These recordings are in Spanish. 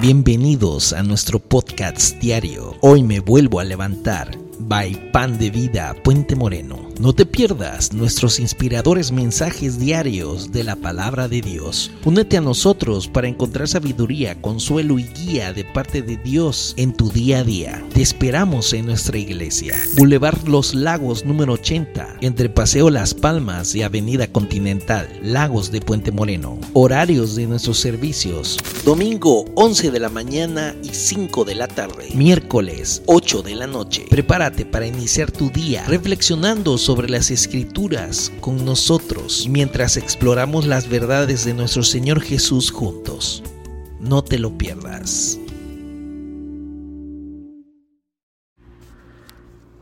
Bienvenidos a nuestro podcast diario. Hoy me vuelvo a levantar by Pan de Vida Puente Moreno. No te pierdas nuestros inspiradores mensajes diarios de la palabra de Dios. Únete a nosotros para encontrar sabiduría, consuelo y guía de parte de Dios en tu día a día. Te esperamos en nuestra iglesia. Boulevard Los Lagos número 80, entre Paseo Las Palmas y Avenida Continental, Lagos de Puente Moreno. Horarios de nuestros servicios. Domingo 11 de la mañana y 5 de la tarde. Miércoles 8 de la noche. Prepárate para iniciar tu día reflexionando sobre las escrituras con nosotros mientras exploramos las verdades de nuestro Señor Jesús juntos. No te lo pierdas.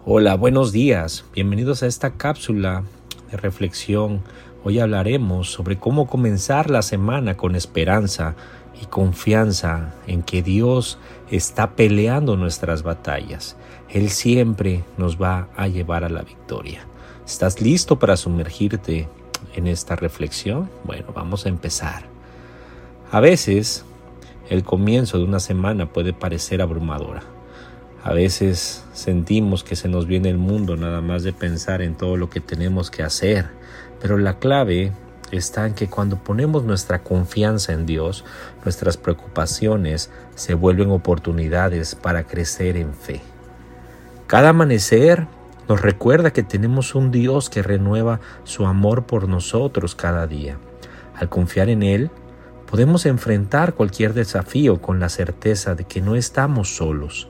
Hola, buenos días. Bienvenidos a esta cápsula de reflexión. Hoy hablaremos sobre cómo comenzar la semana con esperanza y confianza en que Dios está peleando nuestras batallas. Él siempre nos va a llevar a la victoria. ¿Estás listo para sumergirte en esta reflexión? Bueno, vamos a empezar. A veces el comienzo de una semana puede parecer abrumadora. A veces sentimos que se nos viene el mundo nada más de pensar en todo lo que tenemos que hacer, pero la clave está en que cuando ponemos nuestra confianza en Dios, nuestras preocupaciones se vuelven oportunidades para crecer en fe. Cada amanecer nos recuerda que tenemos un Dios que renueva su amor por nosotros cada día. Al confiar en Él, podemos enfrentar cualquier desafío con la certeza de que no estamos solos.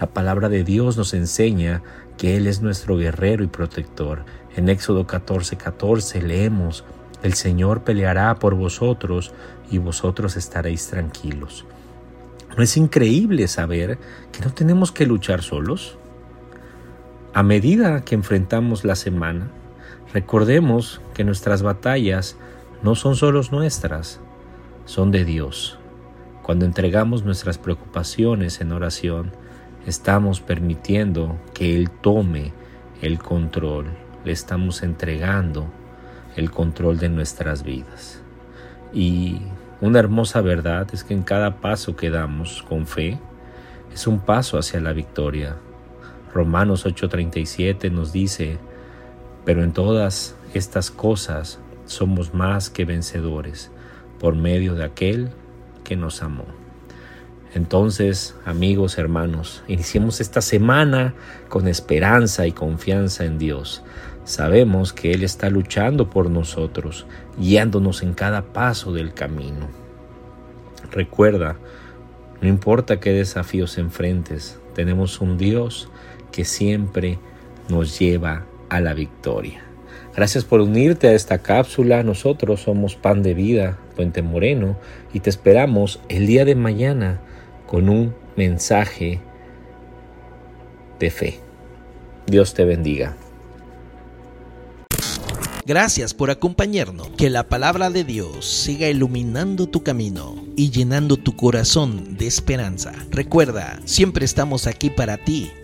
La palabra de Dios nos enseña que Él es nuestro guerrero y protector. En Éxodo 14:14 14 leemos, el Señor peleará por vosotros y vosotros estaréis tranquilos. ¿No es increíble saber que no tenemos que luchar solos? A medida que enfrentamos la semana, recordemos que nuestras batallas no son solo nuestras, son de Dios. Cuando entregamos nuestras preocupaciones en oración, estamos permitiendo que Él tome el control, le estamos entregando el control de nuestras vidas. Y una hermosa verdad es que en cada paso que damos con fe es un paso hacia la victoria. Romanos 8:37 nos dice, pero en todas estas cosas somos más que vencedores por medio de aquel que nos amó. Entonces, amigos, hermanos, iniciemos esta semana con esperanza y confianza en Dios. Sabemos que Él está luchando por nosotros, guiándonos en cada paso del camino. Recuerda, no importa qué desafíos enfrentes, tenemos un Dios que siempre nos lleva a la victoria. Gracias por unirte a esta cápsula. Nosotros somos Pan de Vida, Puente Moreno, y te esperamos el día de mañana con un mensaje de fe. Dios te bendiga. Gracias por acompañarnos. Que la palabra de Dios siga iluminando tu camino y llenando tu corazón de esperanza. Recuerda, siempre estamos aquí para ti